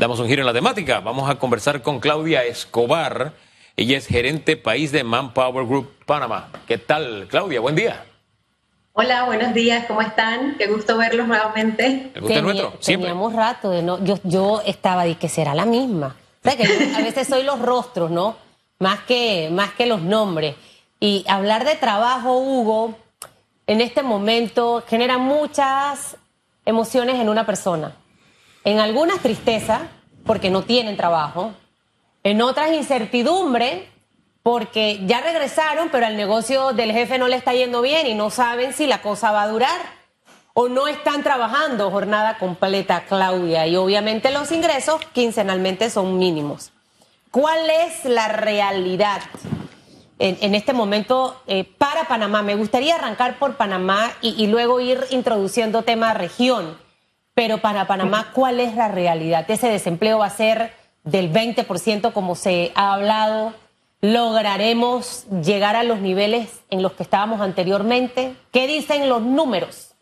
Damos un giro en la temática. Vamos a conversar con Claudia Escobar. Ella es gerente país de Manpower Group Panamá. ¿Qué tal, Claudia? Buen día. Hola, buenos días, ¿cómo están? Qué gusto verlos nuevamente. El gusto es nuestro, siempre. Teníamos rato de no, yo, yo estaba de que será la misma. O sea, que yo a veces soy los rostros, ¿no? Más que, más que los nombres. Y hablar de trabajo, Hugo, en este momento genera muchas emociones en una persona. En algunas tristeza, porque no tienen trabajo. En otras incertidumbre, porque ya regresaron, pero al negocio del jefe no le está yendo bien y no saben si la cosa va a durar. O no están trabajando jornada completa, Claudia. Y obviamente los ingresos quincenalmente son mínimos. ¿Cuál es la realidad en, este momento eh, para Panamá? Me gustaría arrancar por Panamá y, y luego ir introduciendo tema región. Pero para Panamá, ¿cuál es la realidad? ¿Ese desempleo va a ser del 20% como se ha hablado? ¿Lograremos llegar a los niveles en los que estábamos anteriormente? ¿Qué dicen los números?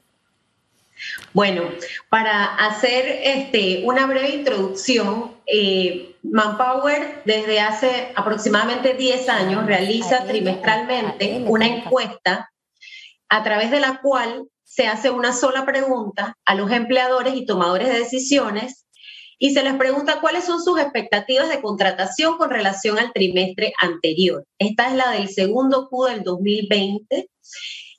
Bueno, para hacer este, una breve introducción, eh, Manpower desde hace aproximadamente 10 años realiza trimestralmente una encuesta a través de la cual se hace una sola pregunta a los empleadores y tomadores de decisiones y se les pregunta cuáles son sus expectativas de contratación con relación al trimestre anterior. Esta es la del segundo Q del 2020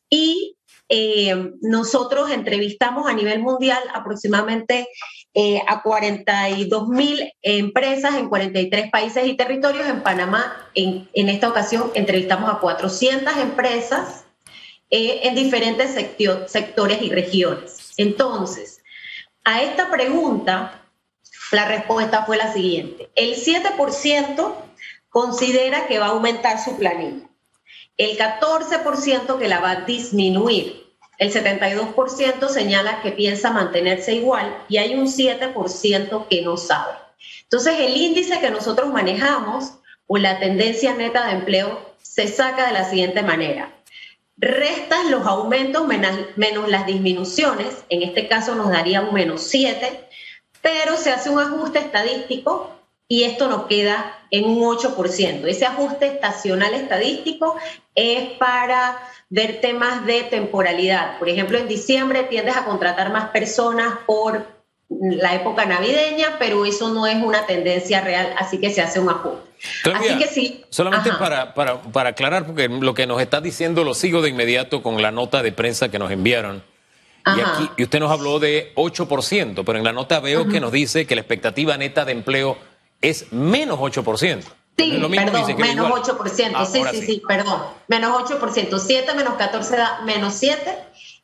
y eh, nosotros entrevistamos a nivel mundial aproximadamente eh, a 42 mil empresas en 43 países y territorios. En Panamá, en, en esta ocasión, entrevistamos a 400 empresas eh, en diferentes sectores y regiones. Entonces, a esta pregunta, la respuesta fue la siguiente. El 7% considera que va a aumentar su planilla. El 14% que la va a disminuir. El 72% señala que piensa mantenerse igual y hay un 7% que no sabe. Entonces, el índice que nosotros manejamos o la tendencia neta de empleo se saca de la siguiente manera restas los aumentos menos, las disminuciones, en este caso nos daría un menos 7, pero se hace un ajuste estadístico y esto nos queda en un 8%. Ese ajuste estacional estadístico es para ver temas de temporalidad. Por ejemplo, en diciembre tiendes a contratar más personas por la época navideña, pero eso no es una tendencia real, así que se hace un ajuste. Así que sí. Solamente para, para, para, aclarar, porque lo que nos está diciendo lo sigo de inmediato con la nota de prensa que nos enviaron. Y, aquí, y usted nos habló de 8%, pero en la nota veo que nos dice que la expectativa neta de empleo es menos 8%. Sí, perdón, menos 8%. Ah, sí, sí, sí, perdón. Menos 8%. 7 menos 14 da menos 7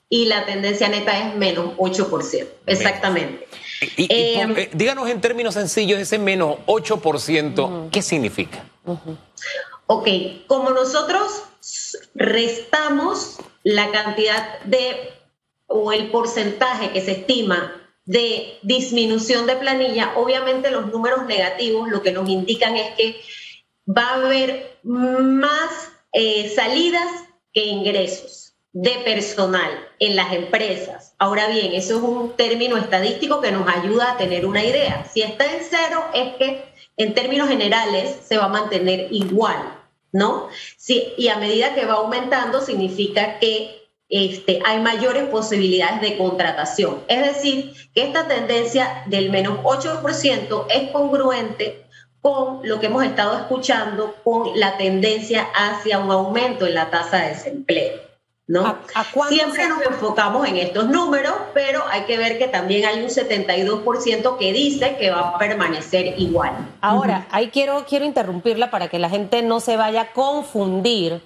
y la tendencia neta es menos 8%. Exactamente. Y, em, eh, díganos en términos sencillos, ese menos 8%, ¿qué significa? Ok, como nosotros restamos la cantidad de, o el porcentaje que se estima de disminución de planilla, obviamente los números negativos lo que nos indican es que va a haber más eh, salidas que ingresos de personal en las empresas. Ahora bien, eso es un término estadístico que nos ayuda a tener una idea. Si está en cero, es que en términos generales se va a mantener igual, ¿no? Sí, y a medida que va aumentando, significa que este, hay mayores posibilidades de contratación. Es decir, que esta tendencia del menos 8% es congruente con lo que hemos estado escuchando, con la tendencia hacia un aumento en la tasa de desempleo. ¿No? Siempre nos enfocamos en estos números, pero hay que ver que también hay un 72% que dice que va a permanecer igual. Ahora, ahí quiero, quiero interrumpirla para que la gente no se vaya a confundir,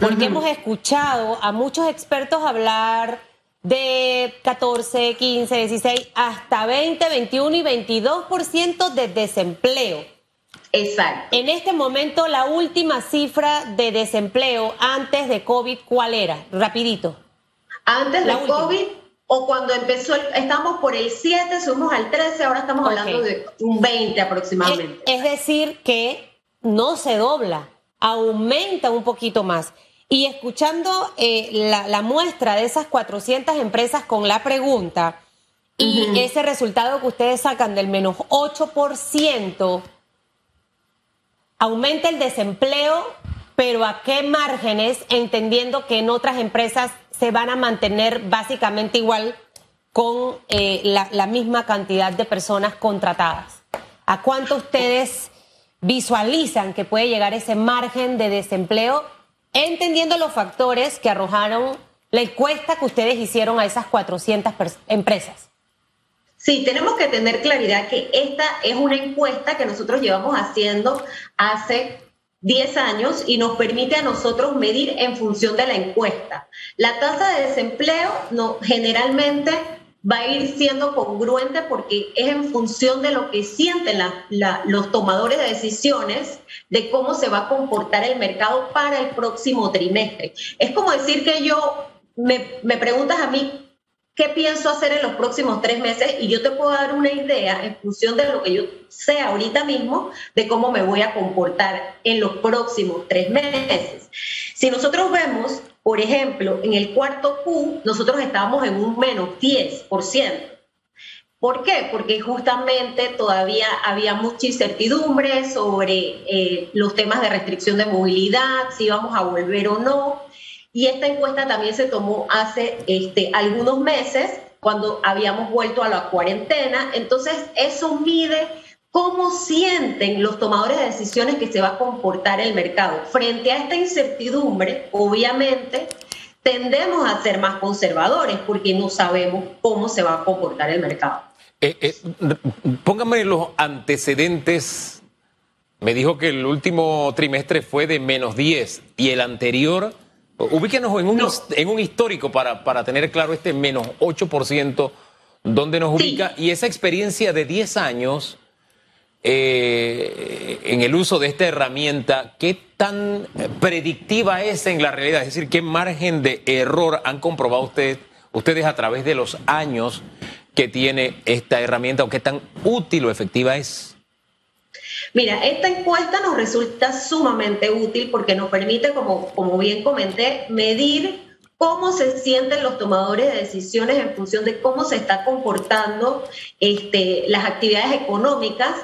porque hemos escuchado a muchos expertos hablar de 14, 15, 16, hasta 20, 21 y 22% de desempleo. Exacto. En este momento, la última cifra de desempleo antes de COVID, ¿cuál era? Rapidito. Antes de COVID o cuando empezó, estamos por el 7, subimos al 13, ahora estamos hablando de un 20 aproximadamente. Es, decir, que no se dobla, aumenta un poquito más. Y escuchando eh, la, la muestra de esas 400 empresas con la pregunta, y ese resultado que ustedes sacan del menos 8% aumenta el desempleo, pero ¿a qué márgenes? Entendiendo que en otras empresas se van a mantener básicamente igual con eh, la, misma cantidad de personas contratadas. ¿A cuánto ustedes visualizan que puede llegar ese margen de desempleo, entendiendo los factores que arrojaron la encuesta que ustedes hicieron a esas 400 empresas? Sí, tenemos que tener claridad que esta es una encuesta que nosotros llevamos haciendo hace 10 años y nos permite a nosotros medir en función de la encuesta. La tasa de desempleo no, generalmente va a ir siendo congruente porque es en función de lo que sienten los tomadores de decisiones de cómo se va a comportar el mercado para el próximo trimestre. Es como decir que yo, me, me preguntas a mí qué pienso hacer en los próximos tres meses y yo te puedo dar una idea en función de lo que yo sé ahorita mismo de cómo me voy a comportar en los próximos tres meses. Si nosotros vemos, por ejemplo, en el cuarto Q, nosotros estábamos en un menos 10%. ¿Por qué? Porque justamente todavía había mucha incertidumbre sobre eh, los temas de restricción de movilidad, si íbamos a volver o no. Y esta encuesta también se tomó hace este, algunos meses, cuando habíamos vuelto a la cuarentena. Entonces, eso mide cómo sienten los tomadores de decisiones que se va a comportar el mercado. Frente a esta incertidumbre, obviamente, tendemos a ser más conservadores porque no sabemos cómo se va a comportar el mercado. Eh, eh, póngame los antecedentes. Me dijo que el último trimestre fue de menos 10 y el anterior Ubíquenos en un, en un histórico para, para tener claro este menos 8%, donde nos ubica, y esa experiencia de 10 años eh, en el uso de esta herramienta, ¿qué tan predictiva es en la realidad? Es decir, ¿qué margen de error han comprobado ustedes, ustedes a través de los años que tiene esta herramienta o qué tan útil o efectiva es? Mira, esta encuesta nos resulta sumamente útil porque nos permite, como, como bien comenté, medir cómo se sienten los tomadores de decisiones en función de cómo se está comportando este, las actividades económicas,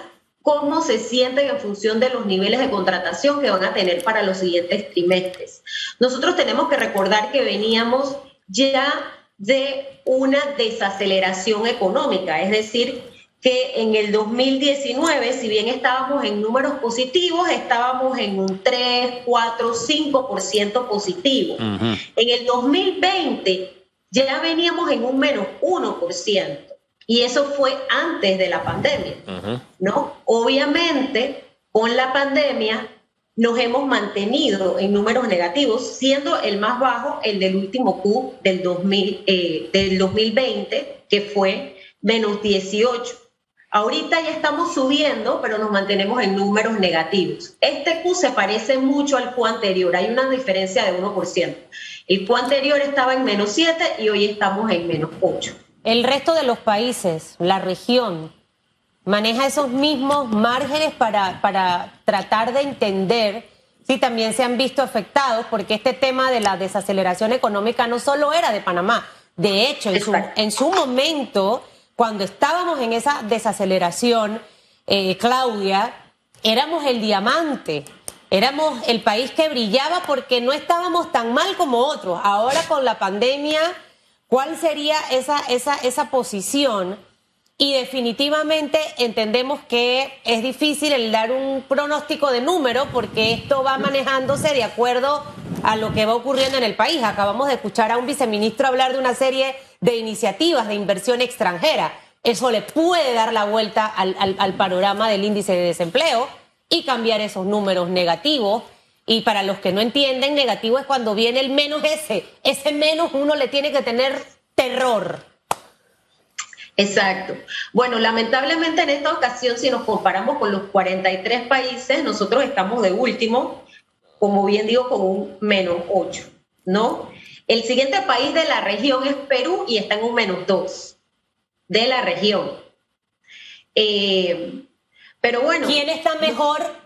cómo se sienten en función de los niveles de contratación que van a tener para los siguientes trimestres. Nosotros tenemos que recordar que veníamos ya de una desaceleración económica, es decir, que en el 2019, si bien estábamos en números positivos, estábamos en un 3, 4, 5% positivo. En el 2020 ya veníamos en un menos 1%. Y eso fue antes de la pandemia, ¿no? Obviamente, con la pandemia nos hemos mantenido en números negativos, siendo el más bajo el del último Q del, 2000, eh, del 2020, que fue menos 18. Ahorita ya estamos subiendo, pero nos mantenemos en números negativos. Este Q se parece mucho al Q anterior, hay una diferencia de 1%. El Q anterior estaba en menos 7 y hoy estamos en menos 8. El resto de los países, la región, maneja esos mismos márgenes para, para tratar de entender si también se han visto afectados, porque este tema de la desaceleración económica no solo era de Panamá. De hecho, en su, en su momento cuando estábamos en esa desaceleración, eh, Claudia, éramos el diamante, éramos el país que brillaba porque no estábamos tan mal como otros. Ahora con la pandemia, ¿cuál sería esa, esa, esa posición? Y definitivamente entendemos que es difícil el dar un pronóstico de número porque esto va manejándose de acuerdo a lo que va ocurriendo en el país. Acabamos de escuchar a un viceministro hablar de una serie de iniciativas de inversión extranjera. Eso le puede dar la vuelta al, panorama del índice de desempleo y cambiar esos números negativos. Y para los que no entienden, negativo es cuando viene el menos ese. Ese menos uno le tiene que tener terror. Exacto. Bueno, lamentablemente en esta ocasión, si nos comparamos con los 43 países, nosotros estamos de último, como bien digo, con un menos 8, ¿no? El siguiente país de la región es Perú y está en un menos 2 de la región. Eh, pero bueno. ¿Quién está mejor?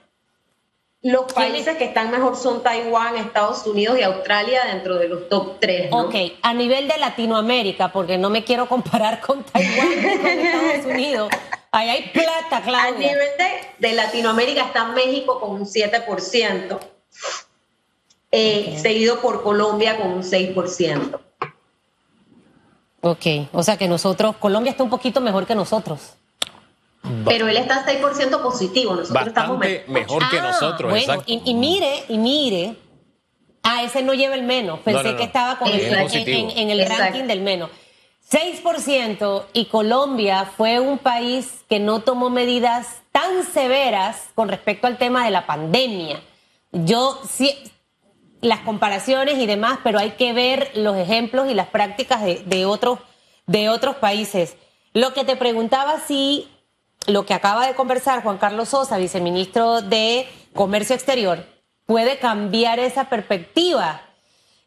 Los países que están mejor son Taiwán, Estados Unidos y Australia dentro de los top 3. Ok, a nivel de Latinoamérica, porque no me quiero comparar con Taiwán con Estados Unidos. Ahí hay plata, Claudia. A nivel de, Latinoamérica está México con un 7%, eh, seguido por Colombia con un 6%. Ok, o sea que nosotros, Colombia está un poquito mejor que nosotros. Pero él está 6% positivo, nosotros estamos mejor. que ah, nosotros. Bueno, y, mire, y mire, a ese no lleva el menos, pensé que estaba con en, el ranking del menos. 6% y Colombia fue un país que no tomó medidas tan severas con respecto al tema de la pandemia. Yo sí, las comparaciones y demás, pero hay que ver los ejemplos y las prácticas de, de otros, de otros países. Lo que te preguntaba si lo que acaba de conversar Juan Carlos Sosa, viceministro de Comercio Exterior, puede cambiar esa perspectiva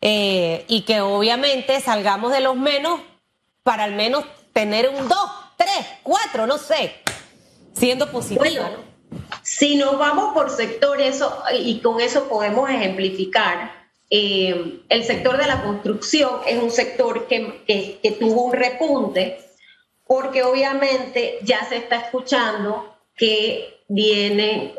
eh, y que obviamente salgamos de los menos para al menos tener un 2, 3, 4, no sé, siendo positiva. Si nos vamos por sector, eso, y con eso podemos ejemplificar, eh, el sector de la construcción es un sector que, que tuvo un repunte porque obviamente ya se está escuchando que viene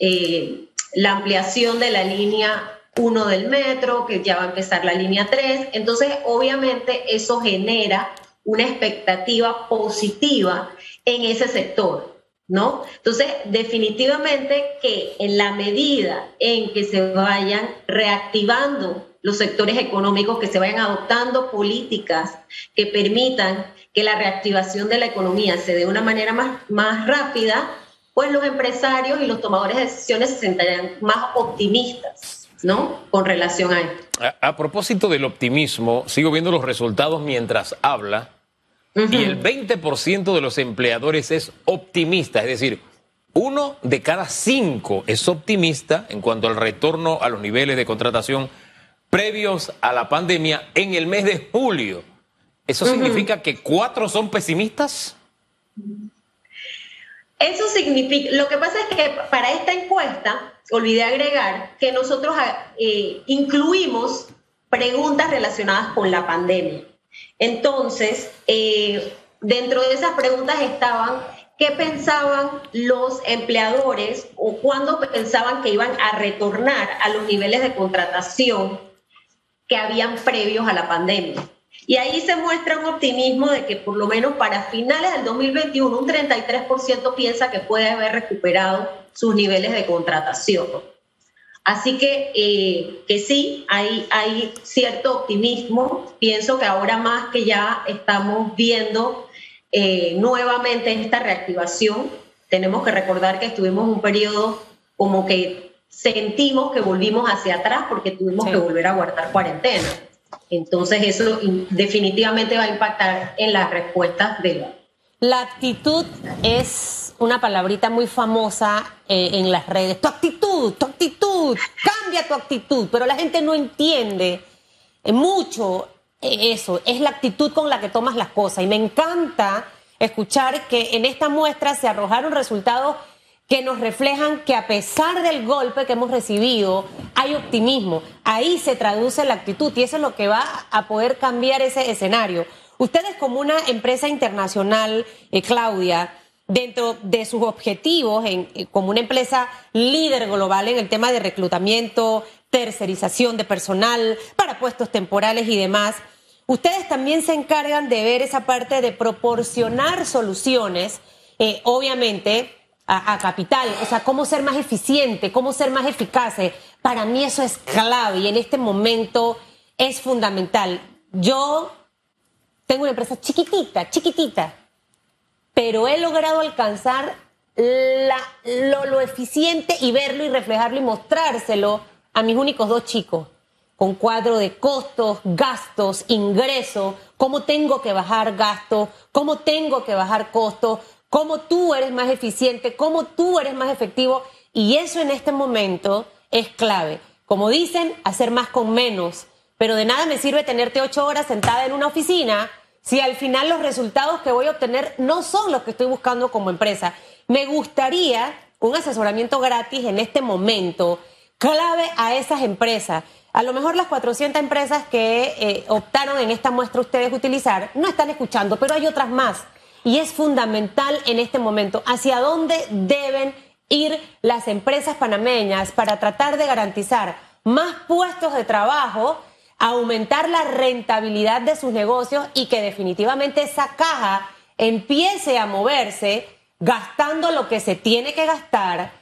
eh, la ampliación de la línea 1 del metro, que ya va a empezar la línea 3. Entonces, obviamente, eso genera una expectativa positiva en ese sector, ¿no? Entonces, definitivamente que en la medida en que se vayan reactivando los sectores económicos, que se vayan adoptando políticas que permitan que la reactivación de la economía se dé de una manera más, más rápida, pues los empresarios y los tomadores de decisiones se sentarían más optimistas, ¿no? Con relación a esto. A, propósito del optimismo, sigo viendo los resultados mientras habla, y el 20% de los empleadores es optimista, es decir, uno de cada cinco es optimista en cuanto al retorno a los niveles de contratación previos a la pandemia en el mes de julio. ¿Eso significa que cuatro son pesimistas? Eso significa, lo que pasa es que para esta encuesta, olvidé agregar que nosotros eh, incluimos preguntas relacionadas con la pandemia. Entonces, eh, dentro de esas preguntas estaban qué pensaban los empleadores o cuándo pensaban que iban a retornar a los niveles de contratación que habían previos a la pandemia. Y ahí se muestra un optimismo de que por lo menos para finales del 2021 un 33% piensa que puede haber recuperado sus niveles de contratación. Así que, eh, que sí, hay, hay cierto optimismo. Pienso que ahora más que ya estamos viendo eh, nuevamente esta reactivación, tenemos que recordar que estuvimos un periodo como que sentimos que volvimos hacia atrás porque tuvimos que volver a guardar cuarentena. Entonces eso definitivamente va a impactar en las respuestas de la... Actitud es una palabrita muy famosa eh, en las redes. Tu actitud, tu actitud, cambia tu actitud, pero la gente no entiende eh, mucho eh, eso. Es la actitud con la que tomas las cosas. Y me encanta escuchar que en esta muestra se arrojaron resultados que nos reflejan que a pesar del golpe que hemos recibido, hay optimismo. Ahí se traduce la actitud y eso es lo que va a poder cambiar ese escenario. Ustedes como una empresa internacional, eh, Claudia, dentro de sus objetivos, eh, como una empresa líder global en el tema de reclutamiento, tercerización de personal para puestos temporales y demás, ustedes también se encargan de ver esa parte de proporcionar soluciones, eh, obviamente, a, capital, o sea, cómo ser más eficiente, cómo ser más eficaces. Para mí eso es clave y en este momento es fundamental. Yo tengo una empresa chiquitita, chiquitita, pero he logrado alcanzar lo, lo, eficiente y verlo y reflejarlo y mostrárselo a mis únicos dos chicos, con cuadro de costos, gastos, ingresos, cómo tengo que bajar gastos, cómo tengo que bajar costos, cómo tú eres más eficiente, cómo tú eres más efectivo. Y eso en este momento es clave. Como dicen, hacer más con menos. Pero de nada me sirve tenerte ocho horas sentada en una oficina si al final los resultados que voy a obtener no son los que estoy buscando como empresa. Me gustaría un asesoramiento gratis en este momento clave a esas empresas. A lo mejor las 400 empresas que eh, optaron en esta muestra ustedes utilizar no están escuchando, pero hay otras más. Y es fundamental en este momento hacia dónde deben ir las empresas panameñas para tratar de garantizar más puestos de trabajo, aumentar la rentabilidad de sus negocios y que definitivamente esa caja empiece a moverse gastando lo que se tiene que gastar.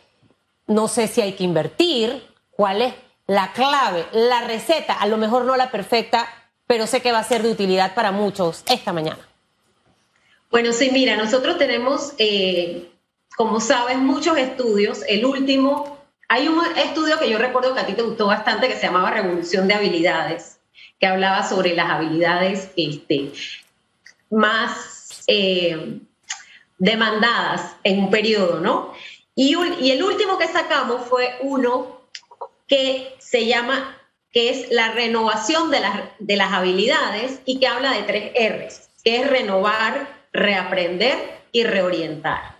No sé si hay que invertir, cuál es la clave, la receta, a lo mejor no la perfecta, pero sé que va a ser de utilidad para muchos esta mañana. Bueno, sí, mira, nosotros tenemos, eh, como sabes, muchos estudios. El último, hay un estudio que yo recuerdo que a ti te gustó bastante que se llamaba Revolución de Habilidades, que hablaba sobre las habilidades este, más eh, demandadas en un periodo, ¿no? Y, y el último que sacamos fue uno que se llama, que es la renovación de las, de las habilidades y que habla de tres R's, que es renovar, reaprender y reorientar.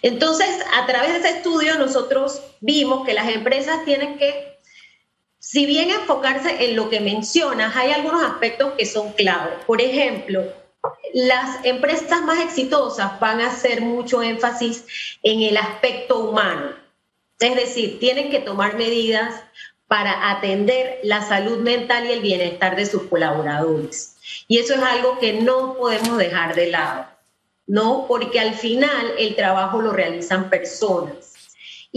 Entonces, a través de ese estudio nosotros vimos que las empresas tienen que, si bien enfocarse en lo que mencionas, hay algunos aspectos que son clave. Por ejemplo, las empresas más exitosas van a hacer mucho énfasis en el aspecto humano es decir, tienen que tomar medidas para atender la salud mental y el bienestar de sus colaboradores. Y eso es algo que no podemos dejar de lado, ¿no? Porque al final el trabajo lo realizan personas.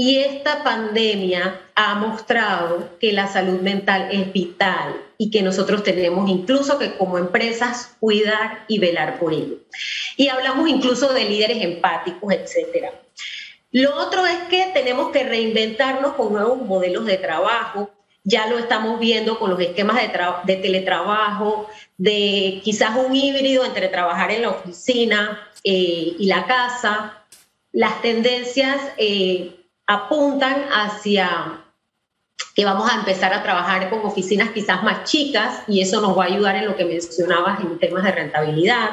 Y esta pandemia ha mostrado que la salud mental es vital y que nosotros tenemos incluso que como empresas cuidar y velar por ello. Y hablamos incluso de líderes empáticos, etcétera. Lo otro es que tenemos que reinventarnos con nuevos modelos de trabajo. Ya lo estamos viendo con los esquemas de, teletrabajo, de quizás un híbrido entre trabajar en la oficina eh, y la casa. Las tendencias eh, apuntan hacia que vamos a empezar a trabajar con oficinas quizás más chicas y eso nos va a ayudar en lo que mencionabas en temas de rentabilidad.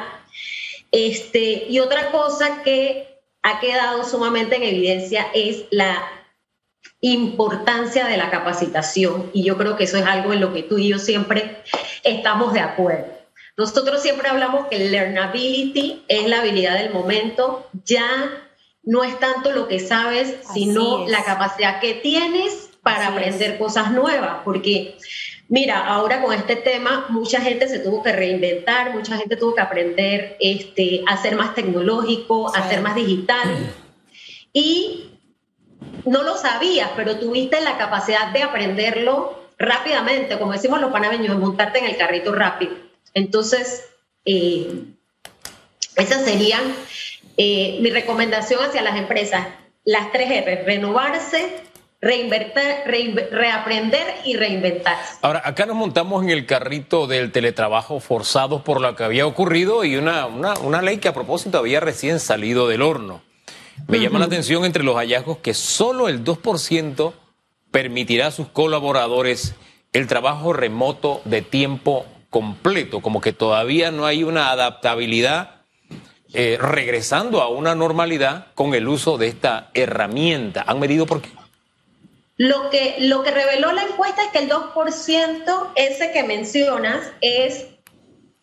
Este, y otra cosa que ha quedado sumamente en evidencia es la importancia de la capacitación y yo creo que eso es algo en lo que tú y yo siempre estamos de acuerdo. Nosotros siempre hablamos que learnability es la habilidad del momento, ya no es tanto lo que sabes, sino la capacidad que tienes para aprender cosas nuevas, porque Mira, ahora con este tema, mucha gente se tuvo que reinventar, mucha gente tuvo que aprender este, a ser más tecnológico, a ser más digital. Y no lo sabías, pero tuviste la capacidad de aprenderlo rápidamente, como decimos los panameños, de montarte en el carrito rápido. Entonces, eh, esa sería eh, mi recomendación hacia las empresas. Las tres R, renovarse, reaprender y reinventar. Ahora, acá nos montamos en el carrito del teletrabajo forzados por lo que había ocurrido y una, una, ley que a propósito había recién salido del horno. Me llama la atención entre los hallazgos que solo el 2% permitirá a sus colaboradores el trabajo remoto de tiempo completo, como que todavía no hay una adaptabilidad eh, regresando a una normalidad con el uso de esta herramienta. ¿Han medido por qué? Lo que, lo que reveló la encuesta es que el 2%, ese que mencionas, es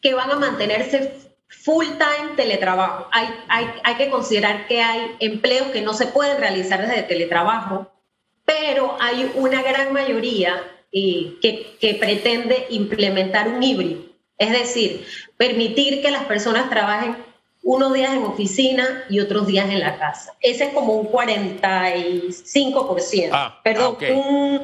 que van a mantenerse full time teletrabajo. Hay, hay, hay que considerar que hay empleos que no se pueden realizar desde teletrabajo, pero hay una gran mayoría eh, que, que pretende implementar un híbrido. Es decir, permitir que las personas trabajen unos días en oficina y otros días en la casa. Ese es como un 45%. Ah, Perdón, un...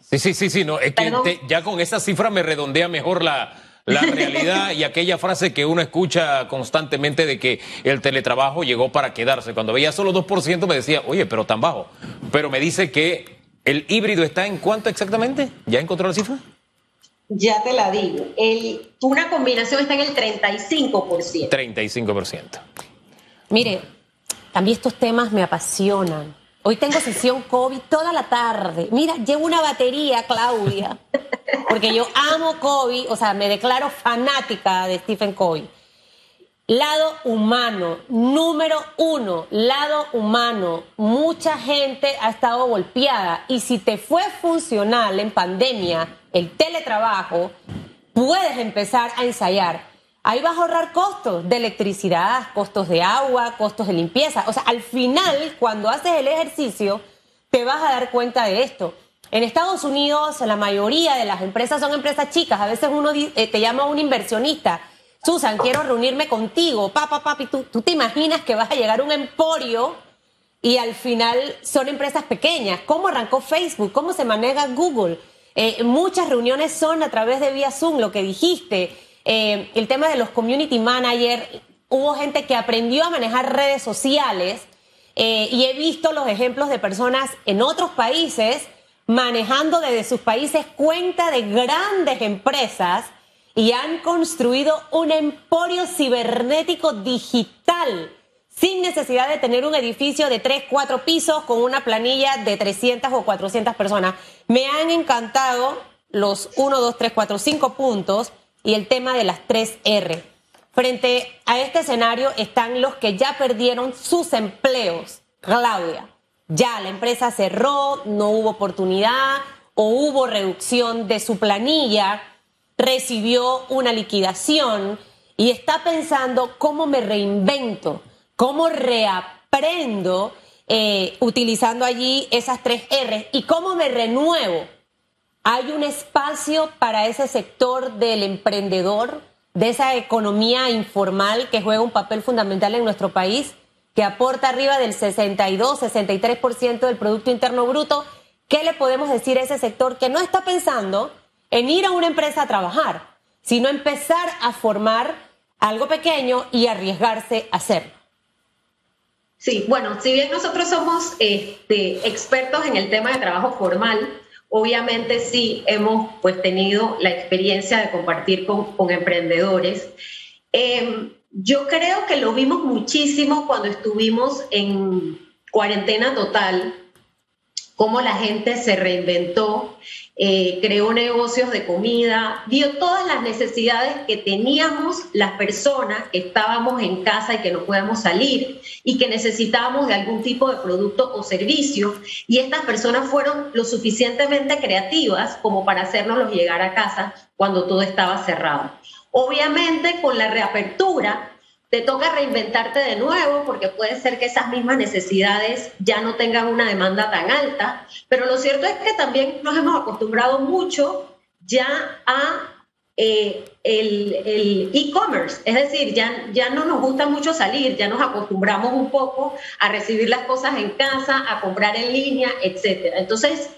Sí, sí, sí, sí, no, es que ya con esa cifra me redondea mejor la, la realidad y aquella frase que uno escucha constantemente de que el teletrabajo llegó para quedarse. Cuando veía solo 2% me decía, oye, pero tan bajo. Pero me dice que el híbrido está en cuánto exactamente? ¿Ya encontró la cifra? Ya te la digo. El, una combinación está en el 35%. 35%. Mire, a mí estos temas me apasionan. Hoy tengo sesión COVID toda la tarde. Mira, llevo una batería, Claudia, porque yo amo COVID, o sea, me declaro fanática de Stephen Covey. Lado humano, número uno, lado humano. Mucha gente ha estado golpeada y si te fue funcional en pandemia el teletrabajo, puedes empezar a ensayar. Ahí vas a ahorrar costos de electricidad, costos de agua, costos de limpieza. O sea, al final, cuando haces el ejercicio, te vas a dar cuenta de esto. En Estados Unidos, la mayoría de las empresas son empresas chicas. A veces uno eh, te llama un inversionista. Susan, quiero reunirme contigo. Papá, papi, ¿tú, tú te imaginas que vas a llegar a un emporio y al final son empresas pequeñas. ¿Cómo arrancó Facebook? ¿Cómo se maneja Google? Eh, muchas reuniones son a través de vía Zoom, lo que dijiste. Eh, el tema de los community managers, hubo gente que aprendió a manejar redes sociales eh, y he visto los ejemplos de personas en otros países manejando desde sus países cuenta de grandes empresas y han construido un emporio cibernético digital sin necesidad de tener un edificio de 3, 4 pisos con una planilla de 300 o 400 personas. Me han encantado los 1, 2, 3, 4, 5 puntos y el tema de las 3 R. Frente a este escenario están los que ya perdieron sus empleos. Claudia, ya la empresa cerró, no hubo oportunidad o hubo reducción de su planilla, recibió una liquidación y está pensando cómo me reinvento cómo reaprendo eh, utilizando allí esas tres R y cómo me renuevo. Hay un espacio para ese sector del emprendedor, de esa economía informal que juega un papel fundamental en nuestro país, que aporta arriba del 62, 63% del Producto Interno Bruto. ¿Qué le podemos decir a ese sector que no está pensando en ir a una empresa a trabajar, sino empezar a formar algo pequeño y arriesgarse a hacerlo? Sí, bueno, si bien nosotros somos este, expertos en el tema de trabajo formal, obviamente sí hemos pues tenido la experiencia de compartir con, emprendedores. Em, yo creo que lo vimos muchísimo cuando estuvimos en cuarentena total, cómo la gente se reinventó eh, creó negocios de comida, vio todas las necesidades que teníamos las personas que estábamos en casa y que no podíamos salir y que necesitábamos de algún tipo de producto o servicio. Y estas personas fueron lo suficientemente creativas como para hacernoslos llegar a casa cuando todo estaba cerrado. Obviamente con la reapertura te toca reinventarte de nuevo porque puede ser que esas mismas necesidades ya no tengan una demanda tan alta, pero lo cierto es que también nos hemos acostumbrado mucho ya a eh, el e-commerce, es decir, ya, ya no nos gusta mucho salir, ya nos acostumbramos un poco a recibir las cosas en casa, a comprar en línea, etc. Entonces,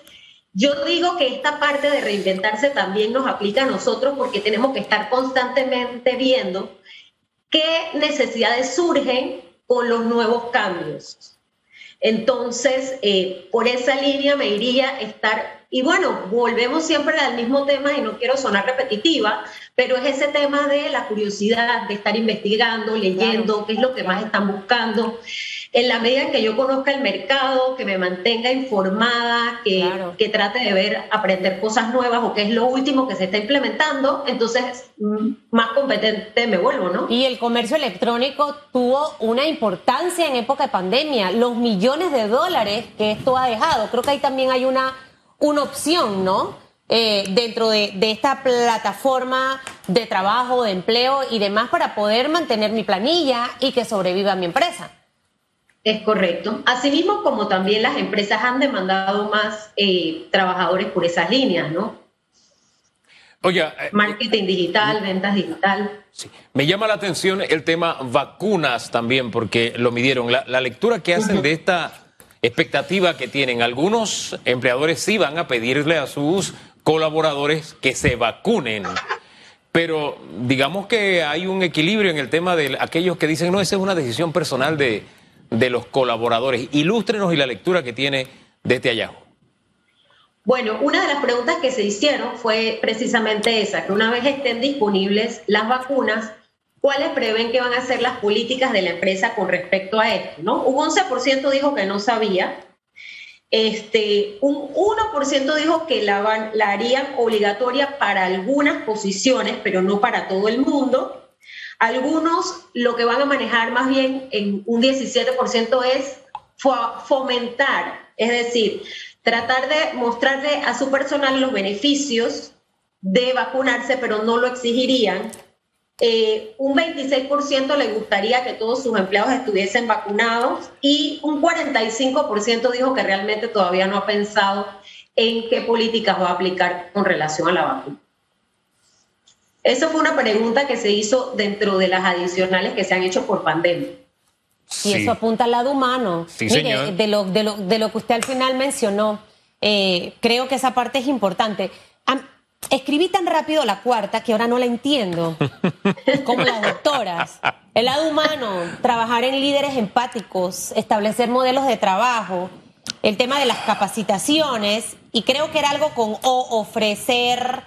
yo digo que esta parte de reinventarse también nos aplica a nosotros porque tenemos que estar constantemente viendo qué necesidades surgen con los nuevos cambios. Entonces, eh, por esa línea me iría estar, y bueno, volvemos siempre al mismo tema y no quiero sonar repetitiva, pero es ese tema de la curiosidad, de estar investigando, leyendo, qué es lo que más están buscando en la medida en que yo conozca el mercado, que me mantenga informada, que, que trate de ver, aprender cosas nuevas o qué es lo último que se está implementando, entonces mm, más competente me vuelvo, ¿no? Y el comercio electrónico tuvo una importancia en época de pandemia, los millones de dólares que esto ha dejado. Creo que ahí también hay una, una opción, ¿no? Eh, dentro de, de, esta plataforma de trabajo, de empleo y demás para poder mantener mi planilla y que sobreviva mi empresa. Es correcto. Asimismo, como también las empresas han demandado más eh, trabajadores por esas líneas, ¿no? Oye, eh, marketing digital, ventas digital. Sí. Me llama la atención el tema vacunas también, porque lo midieron. La, lectura que hacen de esta expectativa que tienen algunos empleadores sí van a pedirle a sus colaboradores que se vacunen. Pero digamos que hay un equilibrio en el tema de aquellos que dicen, no, esa es una decisión personal de, de los colaboradores. Ilústrenos y la lectura que tiene de este hallazgo. Bueno, una de las preguntas que se hicieron fue precisamente esa, que una vez estén disponibles las vacunas, ¿cuáles prevén que van a ser las políticas de la empresa con respecto a esto? ¿no? Un 11% dijo que no sabía, este, un 1% dijo que la, la harían obligatoria para algunas posiciones, pero no para todo el mundo. Algunos lo que van a manejar más bien en un 17% es fomentar, es decir, tratar de mostrarle a su personal los beneficios de vacunarse, pero no lo exigirían. Eh, un 26% le gustaría que todos sus empleados estuviesen vacunados y un 45% dijo que realmente todavía no ha pensado en qué políticas va a aplicar con relación a la vacuna. Esa fue una pregunta que se hizo dentro de las adicionales que se han hecho por pandemia. Y eso apunta al lado humano. Mire, De, lo, de, lo, de lo que usted al final mencionó, eh, creo que esa parte es importante. escribí tan rápido la cuarta que ahora no la entiendo, como las doctoras. El lado humano, trabajar en líderes empáticos, establecer modelos de trabajo, el tema de las capacitaciones, y creo que era algo con o ofrecer...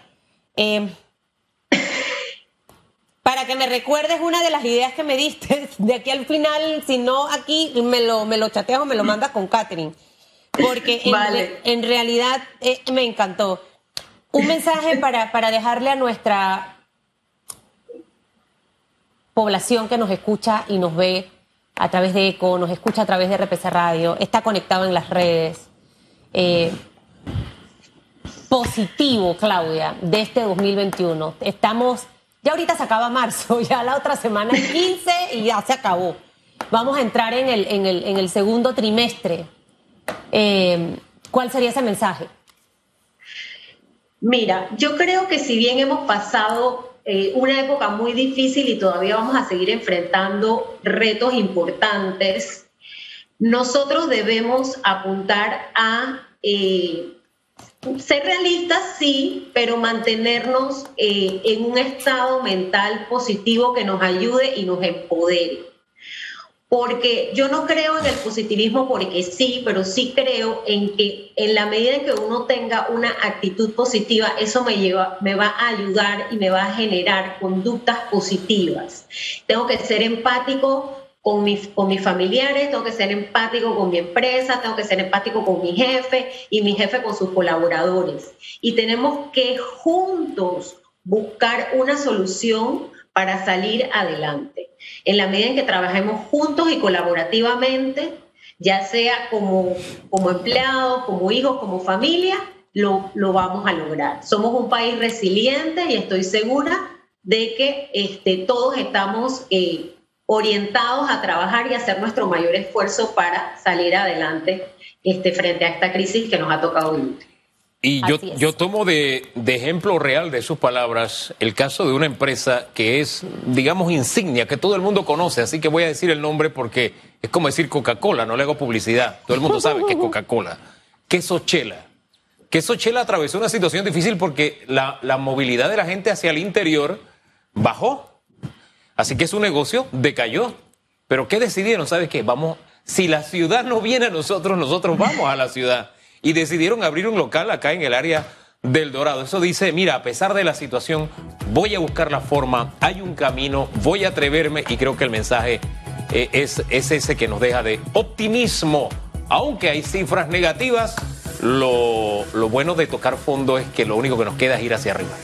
Eh, para que me recuerdes una de las ideas que me diste de aquí al final, si no aquí me lo, me lo chateas o me lo mandas con Catherine. Porque en, realidad eh, me encantó. Un mensaje para, para dejarle a nuestra población que nos escucha y nos ve a través de ECO, nos escucha a través de RPC Radio, está conectado en las redes. Eh, positivo, Claudia, de este 2021. Estamos ya ahorita se acaba marzo, ya la otra semana es 15 y ya se acabó. Vamos a entrar en el, en el, en el segundo trimestre. Eh, ¿Cuál sería ese mensaje? Mira, yo creo que si bien hemos pasado eh, una época muy difícil y todavía vamos a seguir enfrentando retos importantes, nosotros debemos apuntar a eh, ser realistas, sí, pero mantenernos eh, en un estado mental positivo que nos ayude y nos empodere. Porque yo no creo en el positivismo porque sí, pero sí creo en que en la medida en que uno tenga una actitud positiva, eso me, lleva, me va a ayudar y me va a generar conductas positivas. Tengo que ser empático con, mis, con mis familiares, tengo que ser empático con mi empresa, tengo que ser empático con mi jefe y mi jefe con sus colaboradores. Y tenemos que juntos buscar una solución para salir adelante. En la medida en que trabajemos juntos y colaborativamente, ya sea como, como empleados, como hijos, como familia, lo, lo vamos a lograr. Somos un país resiliente y estoy segura de que este, todos estamos eh, orientados a trabajar y hacer nuestro mayor esfuerzo para salir adelante este, frente a esta crisis que nos ha tocado vivir. Y yo, yo tomo de, de, ejemplo real de sus palabras el caso de una empresa que es, digamos, insignia, que todo el mundo conoce, así que voy a decir el nombre porque es como decir Coca-Cola, no le hago publicidad, todo el mundo sabe que es Coca-Cola. Queso Chela. Queso Chela atravesó una situación difícil porque la, la movilidad de la gente hacia el interior bajó Así que su negocio decayó. Pero ¿qué decidieron? ¿Sabes qué? Vamos, si la ciudad no viene a nosotros, nosotros vamos a la ciudad. Y decidieron abrir un local acá en el área del Dorado. Eso dice, mira, a pesar de la situación, voy a buscar la forma, hay un camino, voy a atreverme y creo que el mensaje eh, es, es ese que nos deja de optimismo. Aunque hay cifras negativas, lo bueno de tocar fondo es que lo único que nos queda es ir hacia arriba.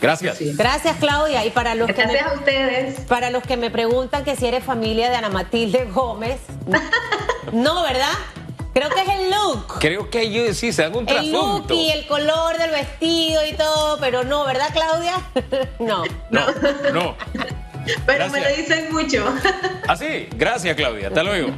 Gracias. Gracias, Claudia. Y para los que me, a ustedes. Para los que me preguntan que si eres familia de Ana Matilde Gómez, no, ¿verdad? Creo que es el look. Creo que yo sí, se haga un El look y el color del vestido y todo, pero no, ¿verdad, Claudia? no. No, no. Pero me lo dicen mucho. Así, ah, gracias, Claudia. Hasta luego.